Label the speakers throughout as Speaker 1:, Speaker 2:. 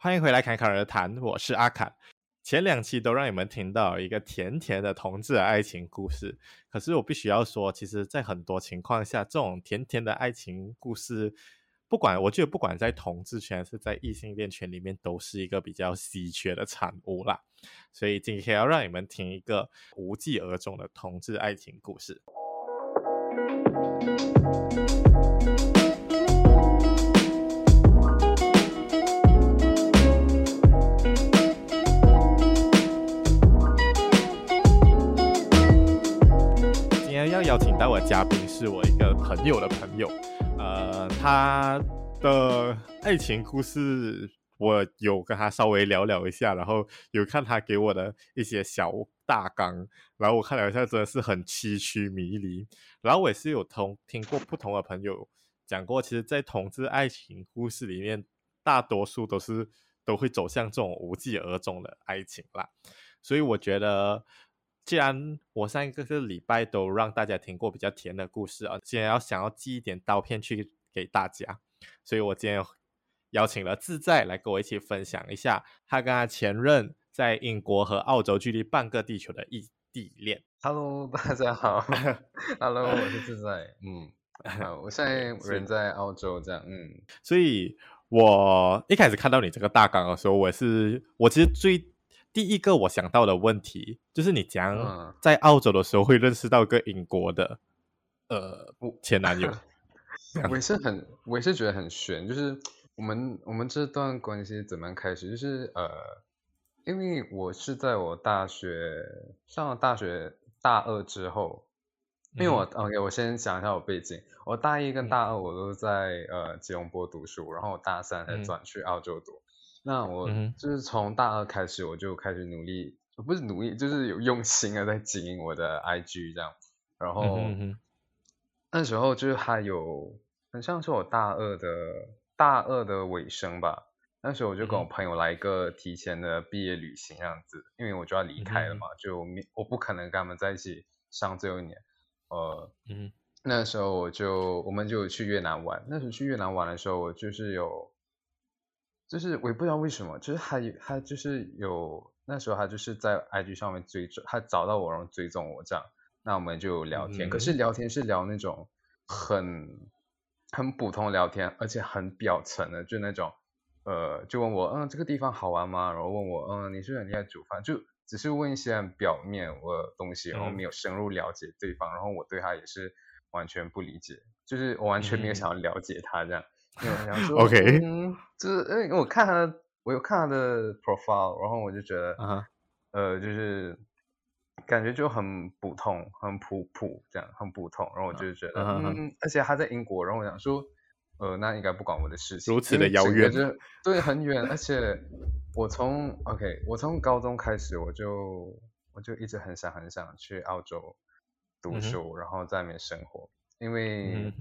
Speaker 1: 欢迎回来，侃侃而谈。我是阿侃。前两期都让你们听到一个甜甜的同志爱情故事，可是我必须要说，其实，在很多情况下，这种甜甜的爱情故事，不管我觉得，不管在同志圈是在异性恋圈里面，都是一个比较稀缺的产物啦。所以今天要让你们听一个无疾而终的同志爱情故事。请到我的嘉宾是我一个朋友的朋友，呃，他的爱情故事我有跟他稍微聊聊一下，然后有看他给我的一些小大纲，然后我看了一下，真的是很崎岖迷离。然后我也是有同听过不同的朋友讲过，其实，在同志爱情故事里面，大多数都是都会走向这种无疾而终的爱情啦，所以我觉得。既然我上一个个礼拜都让大家听过比较甜的故事啊，今天要想要寄一点刀片去给大家，所以我今天邀请了自在来跟我一起分享一下他跟他前任在英国和澳洲距离半个地球的异地恋。
Speaker 2: Hello，大家好。Hello，我是自在。嗯，我现在人在澳洲，这样。嗯，
Speaker 1: 所以我一开始看到你这个大纲的时候，我是我其实最。第一个我想到的问题就是，你讲在澳洲的时候会认识到一个英国的、嗯、呃前男友，
Speaker 2: 我也是很，我也是觉得很悬。就是我们我们这段关系怎么样开始？就是呃，因为我是在我大学上了大学大二之后，因为我、嗯、OK，我先讲一下我背景。我大一跟大二我都在、嗯、呃吉隆坡读书，然后我大三才转去澳洲读。嗯那我就是从大二开始，我就开始努力，嗯、不是努力，就是有用心的在经营我的 IG 这样。然后、嗯、那时候就是还有很像是我大二的大二的尾声吧。那时候我就跟我朋友来一个提前的毕业旅行这样子，因为我就要离开了嘛，嗯、就我不可能跟他们在一起上最后一年。呃，嗯、那时候我就我们就去越南玩。那时候去越南玩的时候，我就是有。就是我也不知道为什么，就是他他就是有那时候他就是在 IG 上面追踪，他找到我然后追踪我这样，那我们就聊天，嗯、可是聊天是聊那种很很普通聊天，而且很表层的，就那种呃就问我嗯这个地方好玩吗？然后问我嗯你是很厉害煮饭，就只是问一些很表面的东西，然后没有深入了解对方，嗯、然后我对他也是完全不理解，就是我完全没有想要了解他这样。嗯有想说，OK，嗯，就是因为我看他的，我有看他的 profile，然后我就觉得，uh huh. 呃，就是感觉就很普通，很普普这样，很普通，然后我就觉得，uh huh. 嗯，而且他在英国，然后我想说，呃，那应该不管我的事情，
Speaker 1: 如此的遥远，
Speaker 2: 对，很远，而且我从 OK，我从高中开始，我就我就一直很想很想去澳洲读书，uh huh. 然后在那边生活，因为。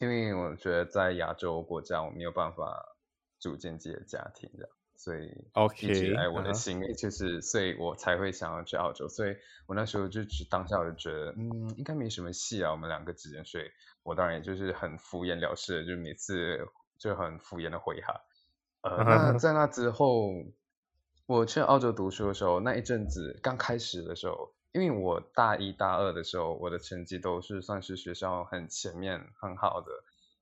Speaker 2: Uh. 因为我觉得在亚洲国家我没有办法组建自己的家庭的，所以一直以来我的心里就是，所以我才会想要去澳洲。所以我那时候就只当下我就觉得，嗯，应该没什么戏啊，我们两个之间。所以我当然也就是很敷衍了事，就每次就很敷衍的回哈。呃，那在那之后，我去澳洲读书的时候，那一阵子刚开始的时候。因为我大一大二的时候，我的成绩都是算是学校很前面很好的，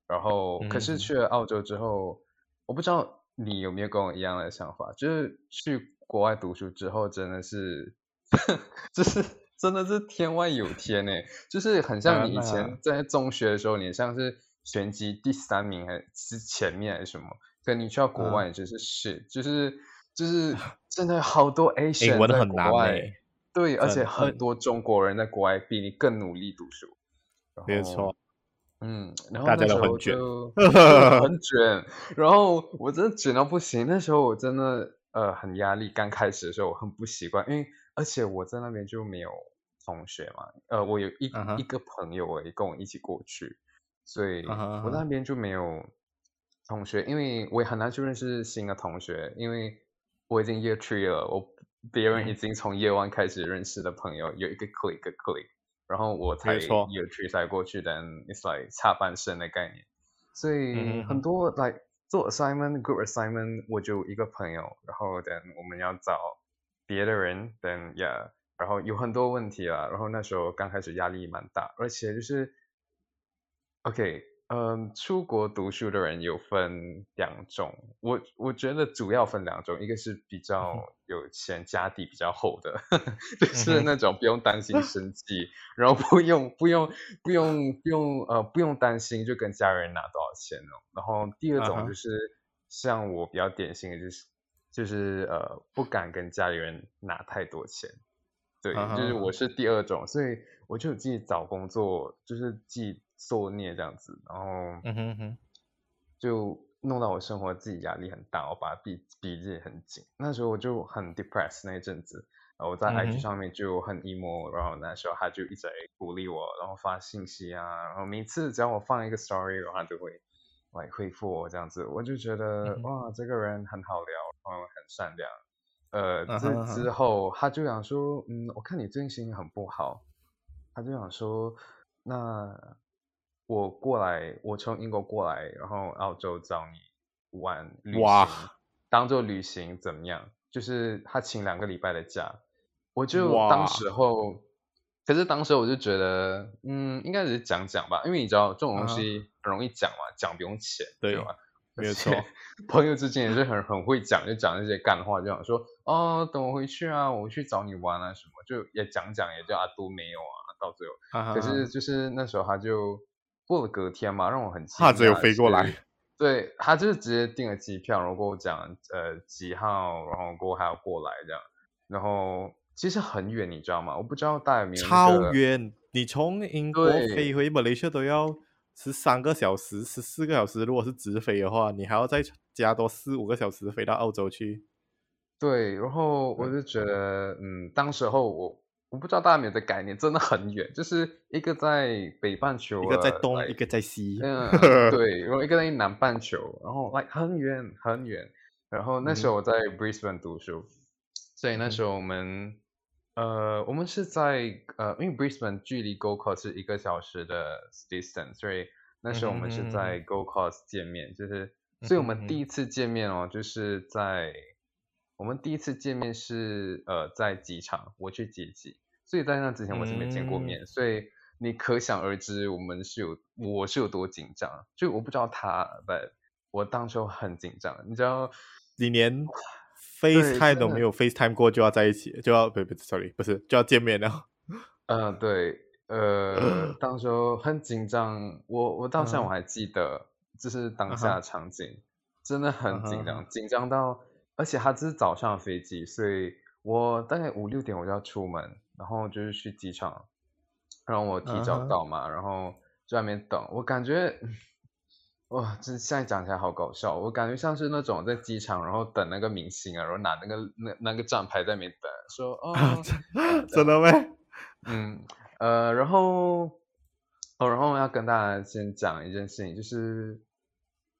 Speaker 2: 然后可是去了澳洲之后，嗯、我不知道你有没有跟我一样的想法，就是去国外读书之后真的是，就是真的是天外有天哎，就是很像你以前在中学的时候，你像是全级第三名还是前面还是什么，可你去到国外就是是、嗯、就是就是真的好多 Asian 在国外。对，而且很多中国人在国外比你更努力读书，
Speaker 1: 没错。
Speaker 2: 嗯，然后那时候就很 卷，很卷，然后我真的卷到不行。那时候我真的呃很压力，刚开始的时候我很不习惯，因为而且我在那边就没有同学嘛，呃，我有一、uh huh. 一个朋友诶跟我一起过去，所以我那边就没有同学，因为我也很难去认识新的同学，因为我已经 year three 了，我。别人已经从 year one 开始认识的朋友有一个 click 一个 click，然后我才 year three 才过去，但 it's like 差半生的概念，所以很多来、嗯、做 assignment group assignment，我就一个朋友，然后等我们要找别的人，等 yeah，然后有很多问题啊，然后那时候刚开始压力蛮大，而且就是，OK。嗯，出国读书的人有分两种，我我觉得主要分两种，一个是比较 有钱、家底比较厚的，呵 呵就是那种不用担心。生计，然后不用不用不用不用呃不用担心就跟家人拿多少钱哦。然后第二种就是像我比较典型的就是就是呃不敢跟家里人拿太多钱，对，就是我是第二种，所以我就自己找工作，就是自己。作孽这样子，然后，嗯哼哼，就弄到我生活自己压力很大，我把它逼逼自己很紧。那时候我就很 depressed 那一阵子，然后我在 IG 上面就很 emo，然后那时候他就一直在鼓励我，然后发信息啊，然后每次只要我放一个 story，然后他就会来回复我这样子，我就觉得、嗯、哇，这个人很好聊，然后很善良。呃，之、uh. 之后他就想说，嗯，我看你最近心情很不好，他就想说，那。我过来，我从英国过来，然后澳洲找你玩旅行，当做旅行怎么样？就是他请两个礼拜的假，我就当时候，可是当时我就觉得，嗯，应该只是讲讲吧，因为你知道这种东西很容易讲嘛，啊、讲不用钱，对吧？没有错，朋友之间也是很很会讲，就讲那些干话，就想说，哦，等我回去啊，我去找你玩啊什么，就也讲讲，也就啊都没有啊，到最后，啊、可是就是那时候他就。过了隔天嘛，让我很惊讶。
Speaker 1: 他只有飞过来，
Speaker 2: 对，他就是直接订了机票，然后跟我讲呃几号，然后过后还要过来这样。然后其实很远，你知道吗？我不知道大家有没有、那个、
Speaker 1: 超远，你从英国飞回马来西亚都要十三个小时、十四个小时。如果是直飞的话，你还要再加多四五个小时飞到澳洲去。
Speaker 2: 对，然后我就觉得，嗯，嗯当时候我。我不知道大家有没有这概念，真的很远，就是一个在北半球，
Speaker 1: 一个在东，like, 一个在西，
Speaker 2: 嗯，对，然后一个在南半球，然后 like 很远很远。然后那时候我在 Brisbane 读书，嗯、所以那时候我们，呃，我们是在呃，因为 Brisbane 距离 Gold Coast 是一个小时的 distance，所以那时候我们是在 Gold Coast 见面，嗯、就是，所以我们第一次见面哦，就是在我们第一次见面是呃在机场，我去接机。所以在那之前我是没见过面，嗯，所以你可想而知我们是有我是有多紧张。就我不知道他，but 我当时很紧张。你知道，
Speaker 1: 你连 FaceTime 都没有 FaceTime 过就要在一起，就要不不，sorry，不是就要见面了。
Speaker 2: 嗯、呃，对，呃，当时很紧张。我我到现在我还记得，就是当下的场景，嗯，真的很紧张，紧张到，而且他只是早上的飞机，所以我大概五六点我就要出门。然后就是去机场，让我提早到嘛，uh -huh. 然后在外面等。我感觉，哇，这现在讲起来好搞笑。我感觉像是那种在机场，然后等那个明星啊，然后拿那个那那个站牌在那边等，说哦，
Speaker 1: 真的吗？
Speaker 2: 嗯，呃，然后，哦，然后我要跟大家先讲一件事情，就是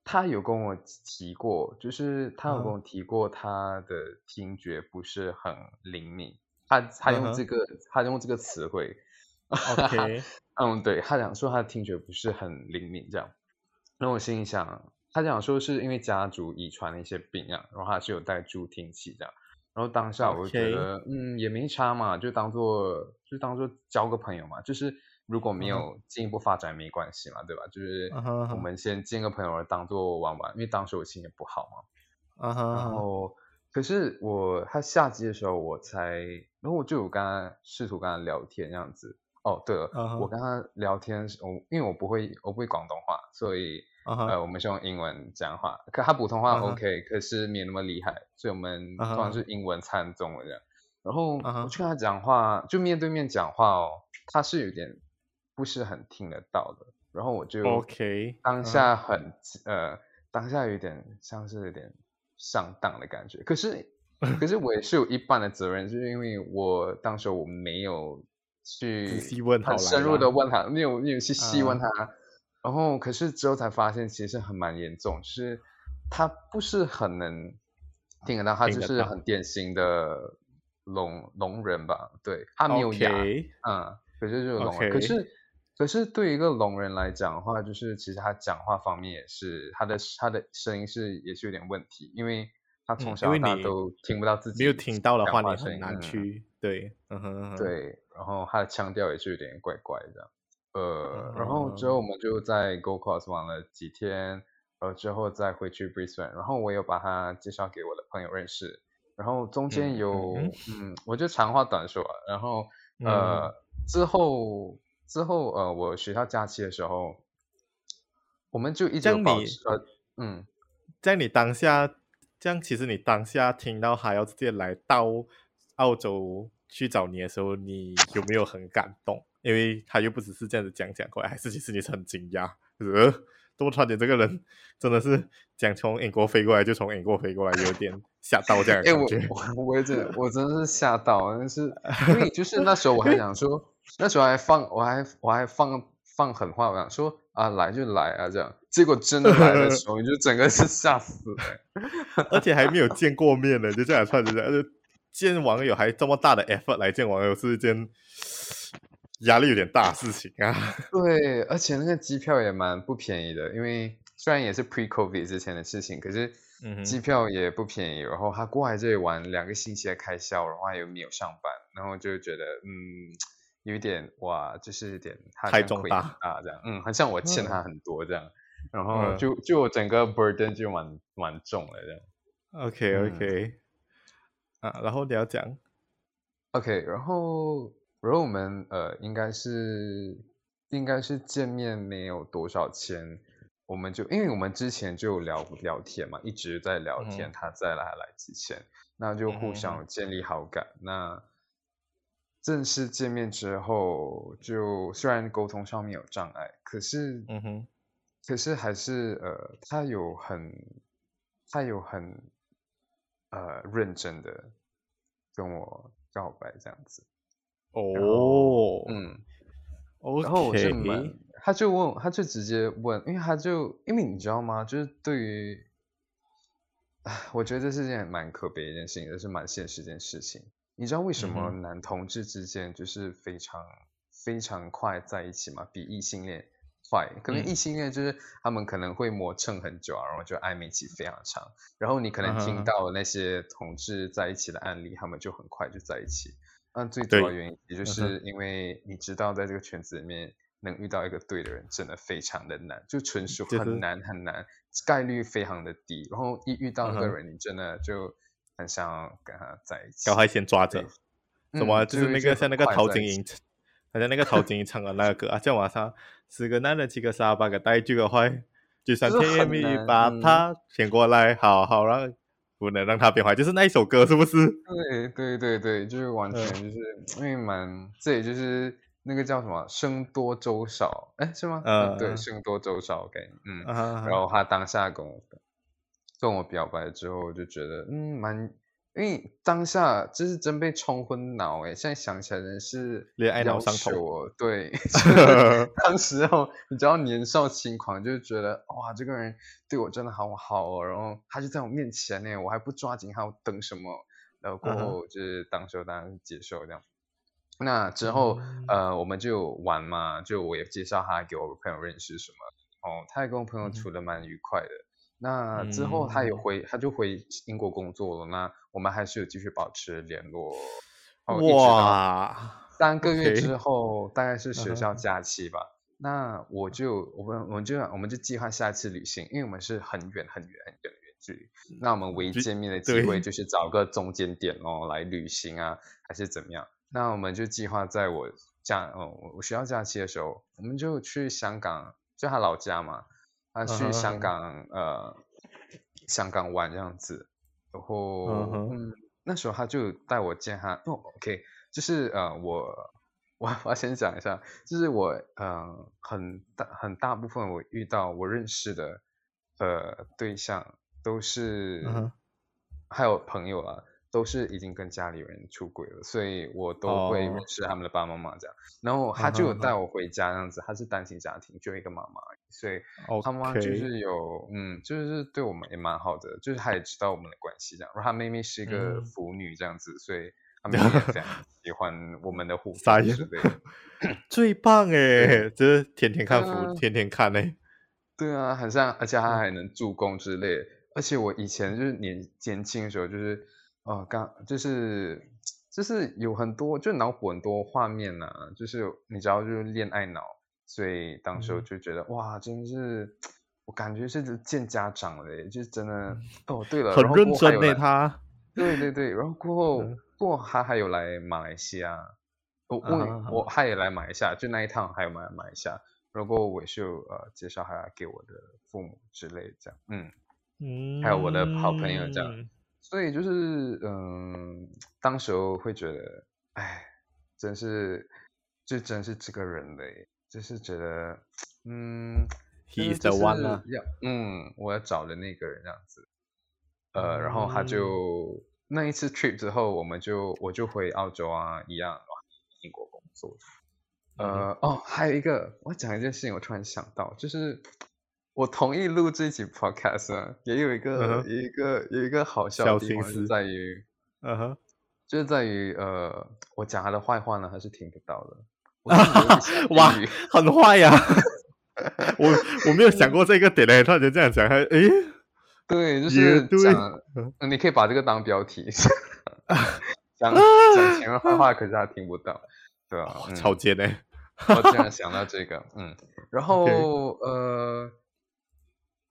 Speaker 2: 他有跟我提过，就是他有跟我提过他的听觉不是很灵敏。他他用这个，uh. 他用这个词汇，OK，嗯，对，他讲说他的听觉不是很灵敏，这样。那我心里想，他讲说是因为家族遗传的一些病啊，然后他是有带助听器这样。然后当下我就觉得，okay. 嗯，也没差嘛，就当做就当做交个朋友嘛。就是如果没有进一步发展没关系嘛，uh. 对吧？就是我们先见个朋友，当做玩玩，因为当时我心情不好嘛。Uh -huh. 然后。可是我他下机的时候，我才，然后我就有跟他试图跟他聊天这样子。哦，对了，uh -huh. 我跟他聊天，我因为我不会我不会广东话，所以、uh -huh. 呃我们是用英文讲话。可他普通话 OK，、uh -huh. 可是没那么厉害，所以我们通常是英文掺中文这样。然后我去跟他讲话，就面对面讲话哦，他是有点不是很听得到的。然后我就 OK，当下很、uh. 呃，当下有点像是有点。上当的感觉，可是，可是我也是有一半的责任，就是因为我当时我没有去很深入的问他，没有没有去细问他，嗯，然后可是之后才发现其实很蛮严重，就是他不是很能听得到，他就是很典型的聋聋人吧，对，他没有牙，okay. 嗯，可是就是聋人，okay. 可是可是对于一个聋人来讲的话，就是其实他讲话方面也是他的他的声音是也是有点问题，因为他从小到大都听不到自己、
Speaker 1: 嗯、没有听到的话，你很难去对，嗯哼，
Speaker 2: 对，然后他的腔调也是有点怪怪的，呃，然后之后我们就在 Gold Coast 玩了几天，呃，之后再回去 Brisbane，然后我有把他介绍给我的朋友认识，然后中间有嗯，嗯，我就长话短说，然后呃、嗯、之后。之后，呃，我学校假期的时候，我们就一直保持，呃，嗯，
Speaker 1: 在你当下，这样其实你当下听到还要直接来到澳洲去找你的时候，你有没有很感动？因为他又不只是这样子讲讲过来，还是其实你是很惊讶，呃，多川点这个人真的是讲从英国飞过来就从英国飞过来，有点吓到这样的感觉。
Speaker 2: 欸、我我真的我真的是吓到，但是 因为就是那时候我还想说。那时候还放，我还我还放放狠话，我想说啊，来就来啊，这样。结果真的来的时候，你就整个是吓死了，
Speaker 1: 而且还没有见过面呢，就这样串着这样，见网友还这么大的 effort 来见网友，是一件压力有点大事情啊。
Speaker 2: 对，而且那个机票也蛮不便宜的，因为虽然也是 pre-COVID 之前的事情，可是机票也不便宜。然后他过来这里玩两个星期的开销，然后还有没有上班，然后就觉得嗯。有一点哇，就是有点
Speaker 1: 太重大
Speaker 2: 啊，这样，嗯，好像我欠他很多这样，嗯、然后就就整个 burden 就蛮蛮重了这样。
Speaker 1: OK OK，、嗯、啊，然后你要讲
Speaker 2: ，OK，然后然后我们呃应该是应该是见面没有多少钱，我们就因为我们之前就聊聊天嘛，一直在聊天，嗯、他在来来之前，那就互相建立好感，嗯、那。正式见面之后，就虽然沟通上面有障碍，可是，嗯哼，可是还是呃，他有很，他有很，呃，认真的跟我告白这样子。
Speaker 1: 哦，
Speaker 2: 嗯
Speaker 1: ，okay.
Speaker 2: 然后我就问，他就问，他就直接问，因为他就，因为你知道吗？就是对于，我觉得这是件蛮可悲的一件事情，也是蛮现实一件事情。你知道为什么男同志之间就是非常、嗯、非常快在一起吗？比异性恋快？可能异性恋就是他们可能会磨蹭很久啊，然后就暧昧期非常长。然后你可能听到那些同志在一起的案例，他们就很快就在一起。那最主要原因也就是因为你知道，在这个圈子里面能遇到一个对的人真的非常的难，就纯属很难很难，概率非常的低。然后一遇到那个人，你真的就。很想跟他在一起，
Speaker 1: 小孩先抓着，什么、嗯、就是那个像那个陶晶莹，好像那个陶晶莹唱的那个歌啊，叫晚上十个男人七个傻，八个呆，九个坏，就算甜言蜜语把他骗过来，好好让不能让他变坏，就是那一首歌，是不是？
Speaker 2: 对对对对，就是完全就是、嗯、因为蛮，这也就是那个叫什么生多粥少，哎是吗？嗯，对，生多粥少，OK，嗯，然后他当下跟我。跟我表白之后，我就觉得嗯蛮，因为当下就是真被冲昏脑哎，现在想起来真是恋爱脑上头。对，当时候你知道年少轻狂，就觉得哇，这个人对我真的好好哦，然后他就在我面前呢，我还不抓紧还要等什么？然后过后就是当时当然接受这样。嗯、那之后、嗯、呃，我们就玩嘛，就我也介绍他给我朋友认识什么，哦，他也跟我朋友处的蛮愉快的。嗯那之后他也回，嗯、他就回英国工作了。那我们还是有继续保持联络。哇！三个月之后.大概是学校假期吧。Uh-huh. 那我就我们我们就我们就计划下一次旅行，因为我们是很远很远很远的远距离。那我们唯一见面的机会就是找个中间点哦来旅行啊，还是怎么样？那我们就计划在我假哦我学校假期的时候，我们就去香港，就他老家嘛。他去香港，uh -huh. 呃，香港玩这样子，然后，uh -huh. 嗯，那时候他就带我见他，哦，OK，就是呃，我，我 我要先讲一下，就是我，呃，很大很大部分我遇到我认识的，呃，对象都是，uh -huh. 还有朋友啊。都是已经跟家里人出轨了，所以我都会认识他们的爸爸妈妈这样。Oh. 然后他就有带我回家这样子，他是单亲家庭，就一个妈妈，所以他妈妈就是有.嗯，就是对我们也蛮好的，就是他也知道我们的关系这样。然后他妹妹是一个腐女这样子，嗯、所以他们也非常 喜欢我们的互动之类的。
Speaker 1: 最棒哎，就是天天看福，天天看哎。
Speaker 2: 对啊，很像，而且他还能助攻之类。而且我以前就是年年轻的时候，就是呃，刚就是就是有很多，就脑补很多画面呐、啊，就是你知道，就是恋爱脑，所以当时候就觉得、嗯、哇，真的是，我感觉是见家长了，就是真的。哦，对了，
Speaker 1: 很认真对他。
Speaker 2: 对对对，然后过后，嗯、过后他还有来马来西亚，我我、uh 他也来马来西亚，就那一趟还有来马来西亚。然后我就呃介绍他给我的父母之类这样，嗯嗯，还有我的好朋友这样，所以就是嗯，当时候会觉得，哎，真是，就真是这个人嘞，就是觉得，嗯
Speaker 1: ，He's the one 啊，
Speaker 2: 要，嗯，我要找的那个人这样子，呃，然后他就、嗯、那一次 trip 之后，我们就我就回澳洲啊，一样，英国工作。呃哦，还有一个，我讲一件事情，我突然想到，就是我同意录这集 podcast 啊，也有一个、uh -huh. 有一个有一个好笑的地方是在于，嗯哼，就是在于呃，我讲他的坏话呢，他是听不到的。
Speaker 1: 哇，很坏呀！我我没有想过这个点嘞，突然间这样讲，还诶，
Speaker 2: 对，就是讲，你可以把这个当标题，讲讲前面坏话，可是他听不到。对啊，嗯、
Speaker 1: 超贱呢！
Speaker 2: 我竟然想到这个，嗯，然后.呃，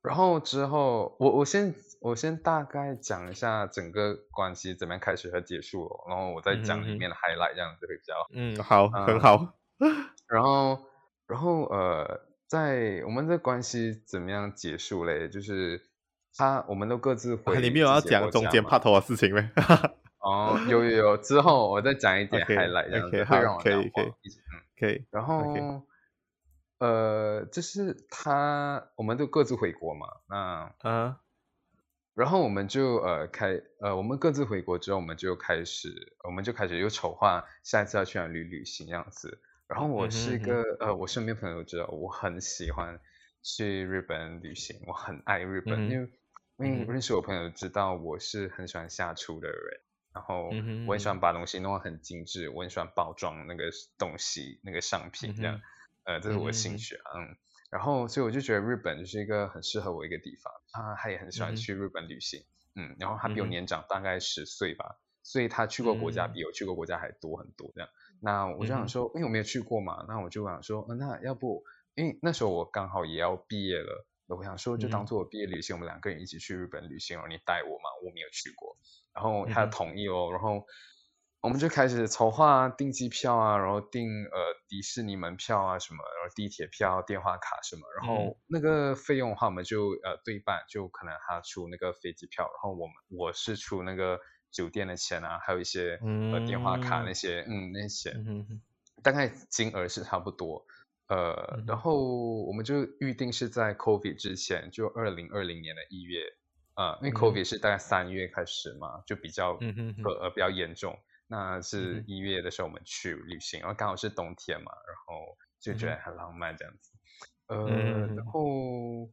Speaker 2: 然后之后，我我先我先大概讲一下整个关系怎么样开始和结束了，然后我再讲里面的 highlight，这样子会比较
Speaker 1: 嗯好、呃，很好。
Speaker 2: 然后然后呃，在我们的关系怎么样结束嘞？就是他我们都各自回、啊。你没有要讲中间拍拖的事情没？哦，有有有，之后我再讲一点 highlight，这样子
Speaker 1: okay,
Speaker 2: 会让我
Speaker 1: 可以可以，
Speaker 2: 嗯，可以。然
Speaker 1: 后.
Speaker 2: 呃，就是他，我们都各自回国嘛，那，嗯、uh 然后我们就呃开，呃，我们各自回国之后，我们就开始，我们就开始又筹划下一次要去哪里旅行这样子。然后我是一个，uh. 呃，我身边朋友都知道，我很喜欢去日本旅行，我很爱日本，uh. 因为因为认识我朋友知道我是很喜欢下厨的人。然后我很喜欢把东西弄得很精致，我很喜欢包装那个东西、那个商品这样，呃，这是我的兴趣啊，嗯。然后所以我就觉得日本就是一个很适合我一个地方。他他也很喜欢去日本旅行，嗯。然后他比我年长大概十岁吧，所以他去过国家比我去过国家还多很多这样。那我就想说，因为我没有去过嘛，那我就想说，呃，那要不，因为那时候我刚好也要毕业了，我想说就当做我毕业旅行，我们两个人一起去日本旅行，然后你带我嘛，我没有去过。然后他同意哦，嗯、然后我们就开始筹划订机票啊，然后订呃迪士尼门票啊什么，然后地铁票、电话卡什么，然后那个费用的话，我们就呃对半，就可能他出那个飞机票，然后我们我是出那个酒店的钱啊，还有一些呃电话卡那些，嗯，那些，嗯，大概金额是差不多，呃，然后我们就预定是在 COVID 之前，就二零二零年的一月。呃，因为 COVID 是大概三月开始嘛，嗯、就比较呃比较严重。那是一月的时候我们去旅行，然后刚好是冬天嘛，然后就觉得很浪漫这样子。呃，然后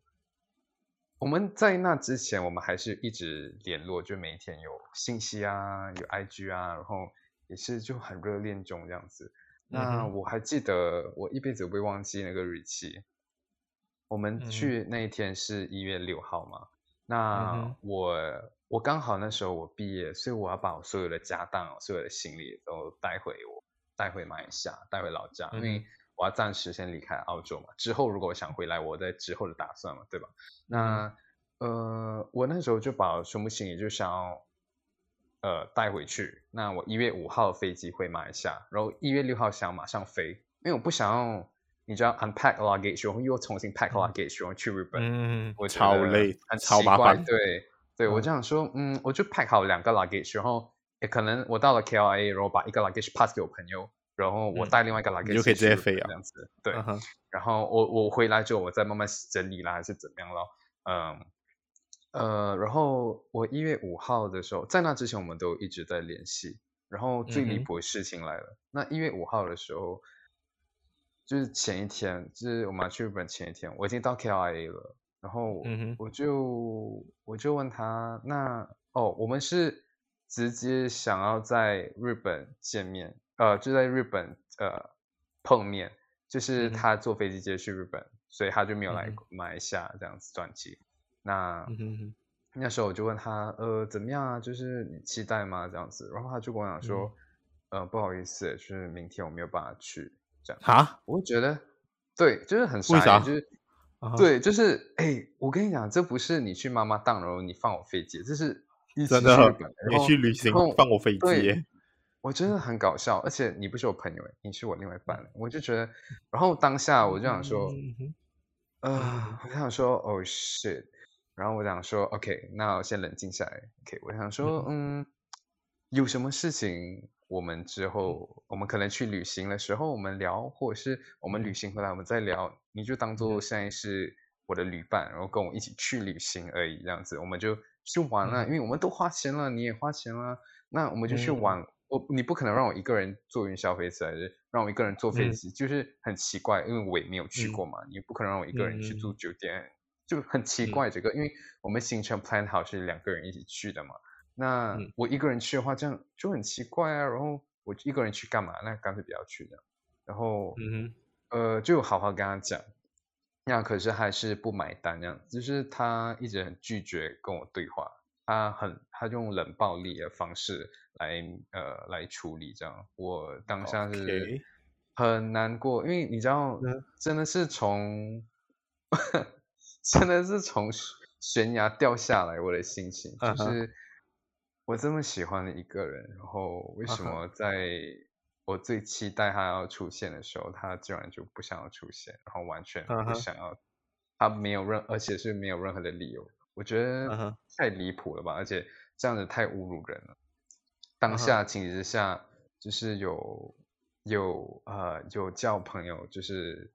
Speaker 2: 我们在那之前，我们还是一直联络，就每一天有信息啊，有 IG 啊，然后也是就很热恋中这样子。那我还记得，我一辈子不会忘记那个日期。我们去那一天是一月六号嘛。那我、嗯、我刚好那时候我毕业，所以我要把我所有的家当、所有的行李都带回我带回马来西亚，带回老家，嗯、因为我要暂时先离开澳洲嘛。之后如果我想回来，我在之后的打算嘛，对吧？那呃，我那时候就把全部行李就想要呃带回去。那我一月五号飞机回马来西亚，然后一月六号想马上飞，因为我不想要。你知道 unpack luggage，然后又重新 pack luggage，然后去日本，嗯，我超累，很超麻烦。对，对、嗯、我这样说，嗯，我就 pack 好两个 luggage，然后也可能我到了 KLIA，然后把一个 luggage pass 给我朋友，然后我带另外一个 luggage，、嗯、就可以直接飞啊，这样子。对，嗯、然后我我回来之后，我再慢慢整理啦，还是怎么样咯？嗯，呃，然后我一月五号的时候，在那之前我们都一直在联系，然后最离谱的事情来了，嗯、那一月五号的时候。就是前一天，就是我们去日本前一天，我已经到 KLIA 了，然后我就、嗯、我就问他，那哦，我们是直接想要在日本见面，呃，就在日本呃碰面，就是他坐飞机直接去日本，嗯、所以他就没有来马来西亚这样子转机。那、嗯、那时候我就问他，呃，怎么样啊？就是你期待吗？这样子，然后他就跟我讲说，嗯、呃，不好意思，就是明天我没有办法去。这样
Speaker 1: 哈，
Speaker 2: 我会觉得，对，就是很傻，就是。Uh. 对，就是哎，我跟你讲，这不是你去妈妈档，然后你放我飞机，这是一起去日本，
Speaker 1: 你去旅行放我飞机，
Speaker 2: 我真的很搞笑，而且你不是我朋友，你是我另外一半，我就觉得，然后当下我就想说，呃，我想说，Oh shit，然后我想说，OK，那我先冷静下来，OK，我想说，嗯，有什么事情？我们之后，我们可能去旅行的时候，我们聊，或者是我们旅行回来，我们再聊。你就当做现在是我的旅伴，然后跟我一起去旅行而已，这样子，我们就去玩了。因为我们都花钱了，你也花钱了，那我们就去玩。我你不可能让我一个人坐云霄飞车，还是让我一个人坐飞机，就是很奇怪，因为我也没有去过嘛。你不可能让我一个人去住酒店，就很奇怪这个，因为我们行程 plan 好是两个人一起去的嘛。那我一个人去的话，这样就很奇怪啊。然后我一个人去干嘛？那干脆不要去这样。然后，嗯呃，就好好跟他讲。那可是还是不买单，这样就是他一直很拒绝跟我对话。他很，他用冷暴力的方式来，呃，来处理这样。我当下是很难过，因为你知道，真的是从，真的是从悬崖掉下来，我的心情就是。我这么喜欢的一个人，然后为什么在我最期待他要出现的时候，uh. 他居然就不想要出现，然后完全不想要，uh -huh. 他没有任，而且是没有任何的理由，我觉得太离谱了吧，uh -huh. 而且这样子太侮辱人了。当下情急之下，就是有有呃有叫朋友，就是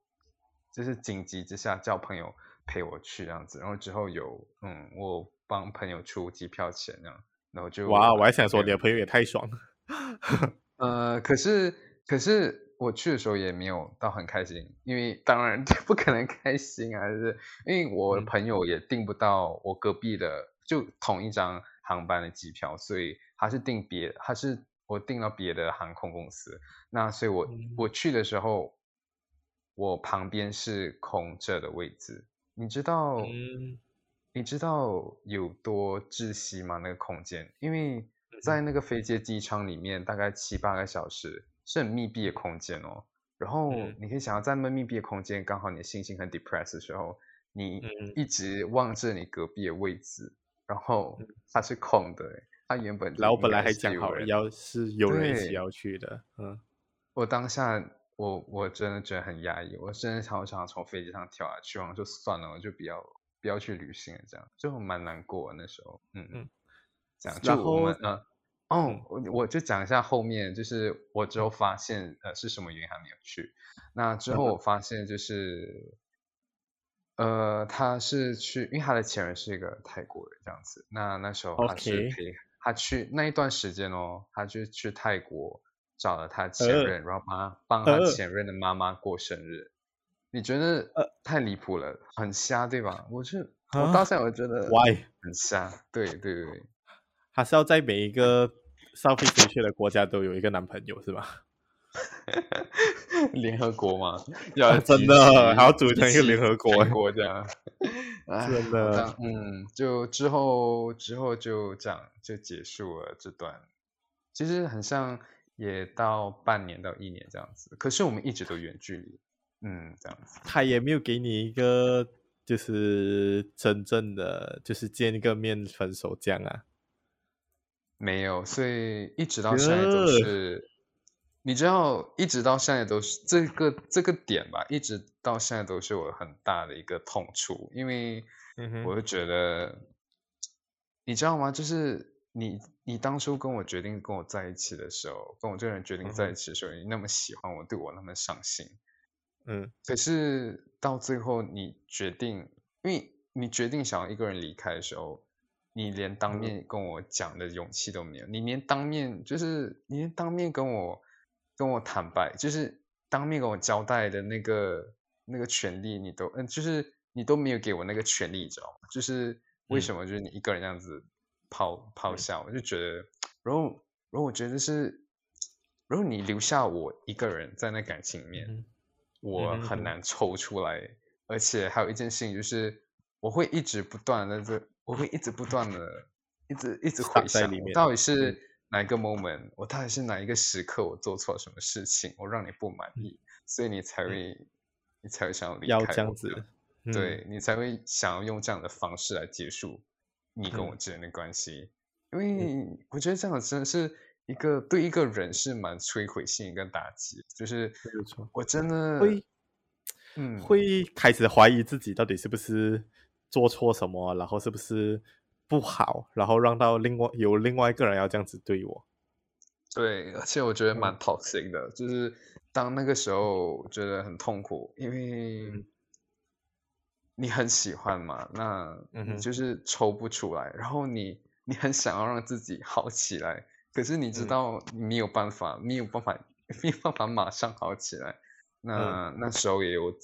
Speaker 2: 就是紧急之下叫朋友陪我去这样子，然后之后有嗯我帮朋友出机票钱这样。然后就
Speaker 1: 哇，我还想说你的朋友也太爽了。
Speaker 2: 呃，可是可是我去的时候也没有到很开心，因为当然 不可能开心啊，就是因为我的朋友也订不到我隔壁的、嗯、就同一张航班的机票，所以他是订别，他是我订了别的航空公司。那所以我、嗯、我去的时候，我旁边是空着的位置，你知道？嗯你知道有多窒息吗？那个空间，因为在那个飞机机舱里面，大概七八个小时是很密闭的空间哦。然后你可以想象，在那么密闭的空间，刚好你的心情很 depressed 的时候，你一直望着你隔壁的位置，然后它是空的。它原本
Speaker 1: 然后本来还讲好要是有人一起要去的。嗯，
Speaker 2: 我当下我我真的觉得很压抑，我真的好想从飞机上跳下去，然后就算了，我就不要。不要去旅行了，这样就蛮难过那时候，嗯嗯，这样就我们嗯，哦，我我就讲一下后面，就是我之后发现呃是什么原因还没有去，那之后我发现就是，呃，他是去，因为他的前任是一个泰国人这样子，那那时候他是陪他去那一段时间哦，他就去泰国找了他前任，然后帮他帮他前任的妈妈过生日。你觉得呃。太离谱了，很瞎对吧？我是我到？现在我觉得
Speaker 1: why
Speaker 2: 很瞎，对对对，
Speaker 1: 他是要在每一个 Southeast Asia 的国家都有一个男朋友是吧？
Speaker 2: 联合国嘛，要、啊、
Speaker 1: 真的还要组成一个联合国
Speaker 2: 国家，
Speaker 1: 真的
Speaker 2: 嗯，就之后之后就这样就结束了这段，其实很像也到半年到一年这样子，可是我们一直都远距离。嗯，这样子，
Speaker 1: 他也没有给你一个，就是真正的，就是见一个面分手这样啊？
Speaker 2: 没有，所以一直到现在都是，你知道，一直到现在都是这个这个点吧，一直到现在都是我很大的一个痛处，因为我就觉得，嗯、你知道吗？就是你你当初跟我决定跟我在一起的时候，跟我这个人决定在一起的时候，嗯、你那么喜欢我，对我那么上心。嗯，可是到最后你决定，因为你决定想要一个人离开的时候，你连当面跟我讲的勇气都没有，你连当面就是你连当面跟我跟我坦白，就是当面跟我交代的那个那个权利，你都嗯，就是你都没有给我那个权利，你知道吗？就是为什么就是你一个人这样子抛抛下，我就觉得然后，然后我觉得是，如果你留下我一个人在那感情里面，嗯、我很难抽出来。嗯、而且还有一件事情就是，我会一直不断的在，我会一直不断的，一直一直回想，到底是哪一个 moment，、嗯、我到底是哪一个时刻，我做错了什么事情，我让你不满意，嗯、所以你才会，嗯、你才会想要离开
Speaker 1: 要这样子，
Speaker 2: 嗯、对你才会想要用这样的方式来结束你跟我之间的关系。嗯。因为我觉得这样真的是一个对一个人是蛮摧毁性跟打击，就是我真的会，嗯，
Speaker 1: 会开始怀疑自己到底是不是做错什么，然后是不是不好，然后让到另外有另外一个人要这样子对我。
Speaker 2: 对，而且我觉得蛮 toxic 的，嗯、就是当那个时候觉得很痛苦，因为你很喜欢嘛，那你就是抽不出来，嗯、然后你。你很想要让自己好起来，可是你知道你没有办法，没有办法，没有办法马上好起来。那、嗯、那时候也有，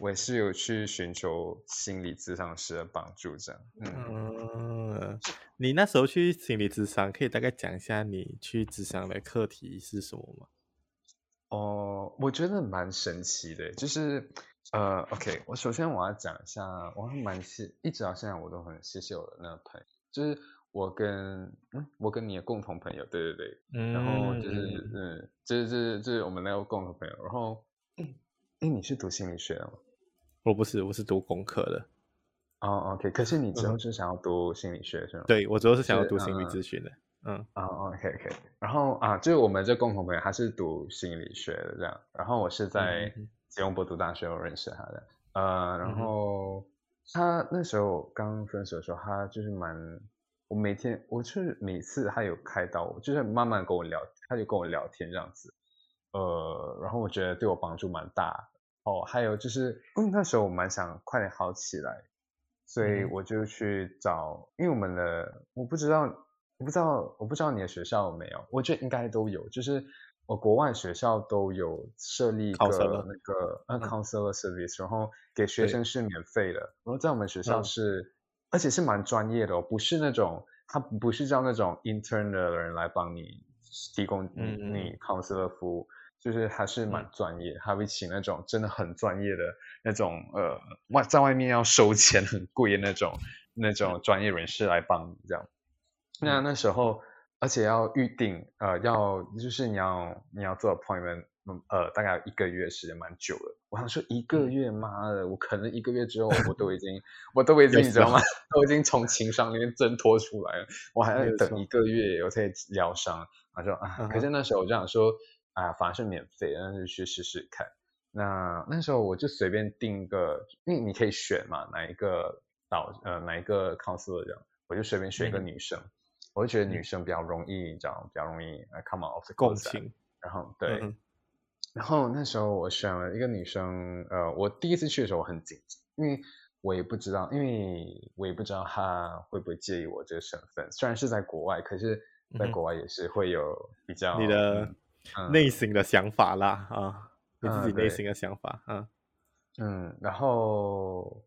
Speaker 2: 我也是有去寻求心理咨商师的帮助，这样。嗯，
Speaker 1: 嗯，你那时候去心理咨商，可以大概讲一下你去咨商的课题是什么吗？
Speaker 2: 哦，我觉得蛮神奇的，就是呃，OK，我首先我要讲一下，我还蛮谢，一直到现在我都很谢谢我的那个朋友，就是。我跟嗯，我跟你的共同朋友，对对对，嗯、然后就是嗯，就是就是就是我们那个共同朋友，然后，哎，你是读心理学的吗？
Speaker 1: 我不是，我是读工科的。
Speaker 2: 哦，OK，可是你之后是想要读心理学是吗？
Speaker 1: 对，我之后是想要读心理咨询的。嗯，
Speaker 2: 哦，OK，OK，然后啊，就是我们这共同朋友，他是读心理学的这样，然后我是在吉隆坡读大学，我认识他的，呃，然后他那时候刚分手的时候，他就是蛮。我每天，我就是每次他有开导我，就是慢慢跟我聊，他就跟我聊天这样子，呃，然后我觉得对我帮助蛮大。哦，还有就是，嗯，那时候我蛮想快点好起来，所以我就去找，因为我们的我不知道，我不知道，我不知道你的学校有没有，我觉得应该都有，就是我国外学校都有设立一个那个呃 counselor service，然后给学生是免费的，然后在我们学校是。嗯而且是蛮专业的哦，不是那种他不是叫那种 intern 的人来帮你提供你 counselor 服务，嗯、就是还是蛮专业，他会请那种真的很专业的那种呃外在外面要收钱很贵的那种那种专业人士来帮你这样。那那时候而且要预定呃要就是你要你要做 appointment。呃，大概一个月时间蛮久了。我想说一个月，妈的，我可能一个月之后我都已经，我都已经，你知道吗？都已经从情商里面挣脱出来了。我还要等一个月，我才疗伤。他说啊，可是那时候我就想说，啊，反正是免费，那就去试试看。那那时候我就随便定一个，因为你可以选嘛，哪一个导呃哪一个 counselor 这样，我就随便选一个女生。我就觉得女生比较容易，你知道，比较容易 come out of the
Speaker 1: 共情。
Speaker 2: 然后对。然后那时候我选了一个女生，呃，我第一次去的时候我很紧张，因为我也不知道，因为我也不知道她会不会介意我这个身份。虽然是在国外，可是在国外也是会有比较
Speaker 1: 你的内心的想法啦，嗯、啊，你自己内心的想法，嗯
Speaker 2: 嗯。然后，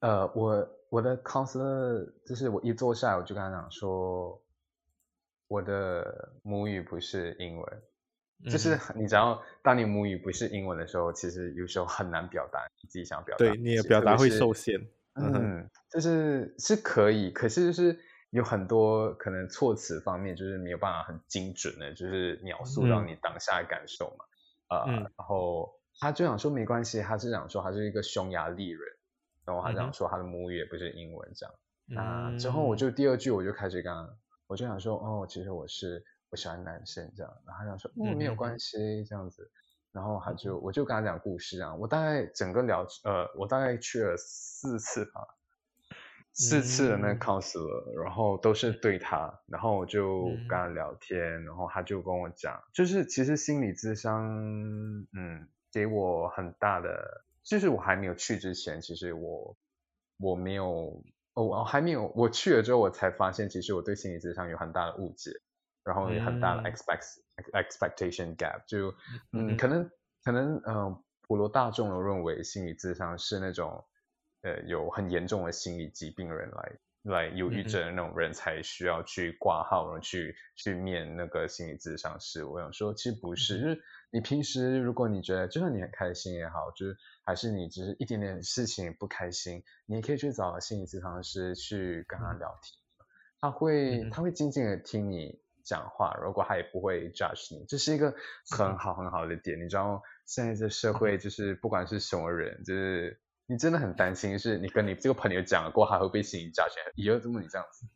Speaker 2: 呃，我我的 counselor 就是我一坐下来我就跟他讲说，我的母语不是英文。就是你知道，当你母语不是英文的时候，其实有时候很难表达你自己想表达。
Speaker 1: 对，你的表达会受限。
Speaker 2: 嗯，就是是可以，可是就是有很多可能措辞方面就是没有办法很精准的，就是描述到你当下的感受嘛。啊、嗯呃，然后他就想说没关系，他是想说他是一个匈牙利人，然后他想说他的母语也不是英文这样。那、嗯、之后我就第二句我就开始跟他，我就想说哦，其实我是。我喜欢男生这样，然后他想说嗯，没有关系这样子，然后他就我就跟他讲故事啊，我大概整个聊呃，我大概去了四次吧，四次的那个 counselor，然后都是对他，然后我就跟他聊天，然后他就跟我讲，就是其实心理智商，嗯，给我很大的，就是我还没有去之前，其实我我没有哦，我还没有，我去了之后我才发现，其实我对心理智商有很大的误解。然后有很大的 expect、嗯、expectation gap，就嗯，嗯可能可能嗯、呃，普罗大众都认为心理智商是那种呃有很严重的心理疾病的人来来忧郁症的那种人才需要去挂号，然后去去面那个心理咨商师。我想说，其实不是，就是你平时如果你觉得，就算你很开心也好，就是还是你只是一点点事情不开心，你也可以去找心理咨商师去跟他聊天，他会他会静静的听你讲话，如果他也不会 judge 你，这是一个很好很好的点。你知道，现在这社会就是不管是什么人，就是。你真的很担心，是你跟你这个朋友讲了过，还会被心理价钱，以后怎么你这样子？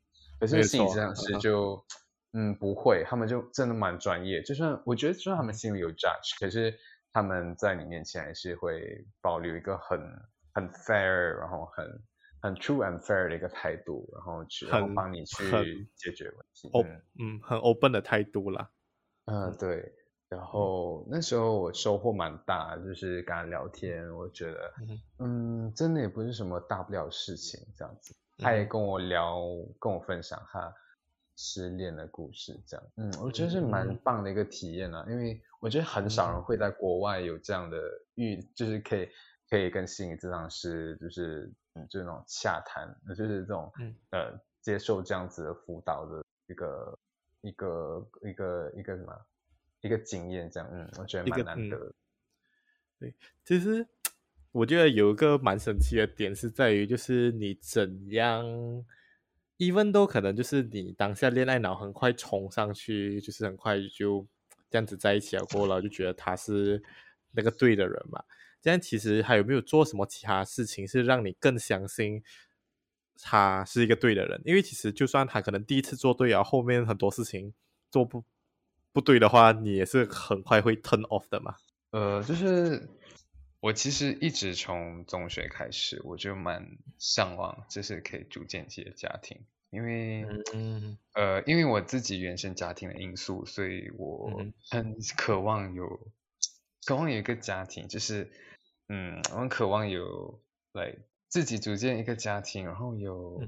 Speaker 2: 可是心理咨询师就，嗯，不会，他们就真的蛮专业。就算我觉得，就算他们心里有 judge，可是他们在你面前还是会保留一个很很 fair，然后很很 true and fair 的一个态度，然后去帮你去解决问题。
Speaker 1: 嗯，嗯，很 open 的态度啦。
Speaker 2: 嗯，对。然后那时候我收获蛮大，就是跟他聊天，我觉得，嗯，真的也不是什么大不了事情，这样子。他也跟我聊，跟我分享他失恋的故事，这样，嗯，我觉得是蛮棒的一个体验啊，因为我觉得很少人会在国外有这样的遇，就是可以可以跟心理咨商师，就是嗯，就是那种洽谈，就是这种呃，接受这样子的辅导的一个一个一个一个什么？一个经验，这样，嗯，我觉得蛮难得。嗯。
Speaker 1: 对，其实我觉得有一个蛮神奇的点是在于，就是你怎样，even 都可能就是你当下恋爱脑很快冲上去，就是很快就这样子在一起了过了，就觉得他是那个对的人嘛。这样其实还有没有做什么其他事情是让你更相信他是一个对的人？因为其实就算他可能第一次做对，然后后面很多事情做不。不对的话，你也是很快会 turn off 的嘛。
Speaker 2: 呃，就是我其实一直从中学开始，我就蛮向往，就是可以组建自己的家庭，因为，嗯，呃，因为我自己原生家庭的因素，所以我很渴望有，嗯、渴望有一个家庭，就是，嗯，我很渴望有来自己组建一个家庭，然后有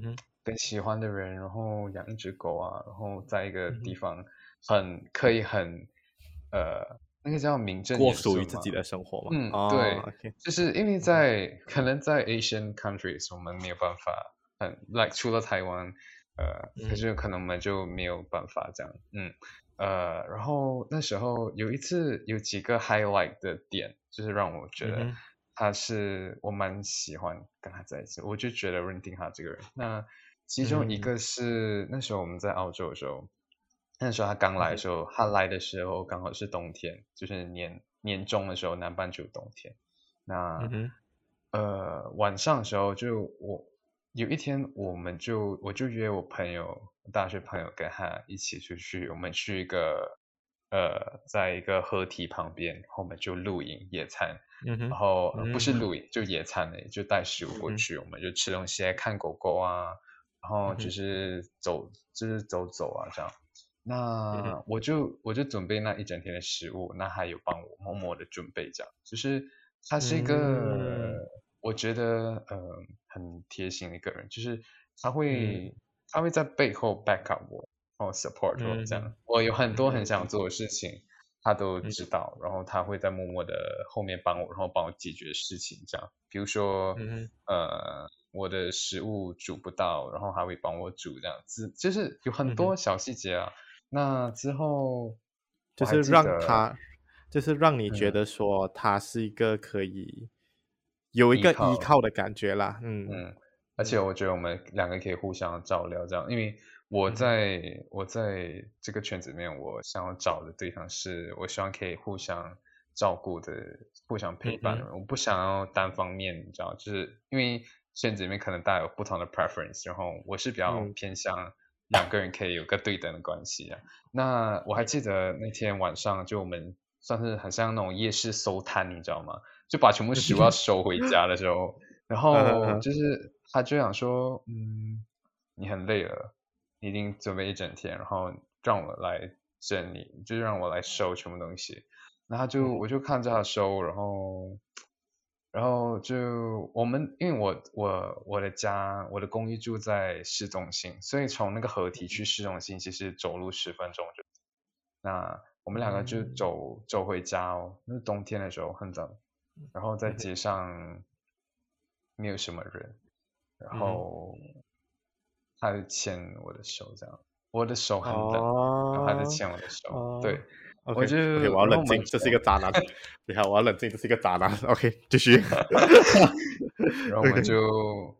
Speaker 2: 跟喜欢的人，然后养一只狗啊，然后在一个地方。嗯很可以很，呃，那个叫名正言顺
Speaker 1: 过属于自己的生活嘛。
Speaker 2: 嗯，哦、对.就是因为在可能在 Asian countries 我们没有办法很 like 除了台湾，呃，嗯、可是可能我们就没有办法这样，嗯，呃，然后那时候有一次有几个 highlight 的点，就是让我觉得他是我蛮喜欢跟他在一起，嗯、我就觉得认定他这个人。那其中一个是、嗯、那时候我们在澳洲的时候。那时候他刚来的时候，他来的时候刚好是冬天，就是年年中的时候，南半球冬天。那、嗯、呃晚上的时候就，就我有一天，我们就我就约我朋友，大学朋友跟他一起出去，我们去一个呃，在一个河堤旁边，然后我们就露营野餐，嗯、然后、呃、不是露营、嗯、就野餐的，就带食物过去、嗯，我们就吃东西，看狗狗啊，然后就是走，就是走走啊这样。那我就我就准备那一整天的食物，那还有帮我默默的准备这样，就是他是一个、嗯、我觉得嗯、呃、很贴心的一个人，就是他会、嗯、他会在背后 back up 我，然后 support 我这样、嗯，我有很多很想做的事情，嗯、他都知道，然后他会在默默的后面帮我，然后帮我解决事情这样，比如说、嗯、呃我的食物煮不到，然后他会帮我煮这样子，就是有很多小细节啊。嗯那之后，
Speaker 1: 就是让他，就是让你觉得说他是一个可以有一个依靠的感觉啦。嗯
Speaker 2: 嗯，而且我觉得我们两个可以互相照料，这样，因为我在、嗯、我在这个圈子里面，我想要找的对象是我希望可以互相照顾的、互相陪伴的人。嗯、我不想要单方面，你知道，就是因为圈子里面可能大家有不同的 preference，然后我是比较偏向、嗯。两个人可以有个对等的关系啊。那我还记得那天晚上，就我们算是很像那种夜市收摊，你知道吗？就把全部食物要收回家的时候，然后就是他就想说，嗯，你很累了，你已经准备一整天，然后让我来整理，就让我来收全部东西。然后就我就看着他收，然后。然后就我们，因为我我我的家，我的公寓住在市中心，所以从那个河堤去市中心，其实走路十分钟就。那我们两个就走、嗯、走回家哦，那冬天的时候很冷，然后在街上没有什么人，然后他就牵我的手，这样，我的手很冷，
Speaker 1: 哦、
Speaker 2: 然后他就牵我的手，哦、对。
Speaker 1: Okay,
Speaker 2: 我就
Speaker 1: okay, 我要冷静，这是一个渣男。你好，我要冷静，这是一个渣男。OK，继续。
Speaker 2: 然后我们就.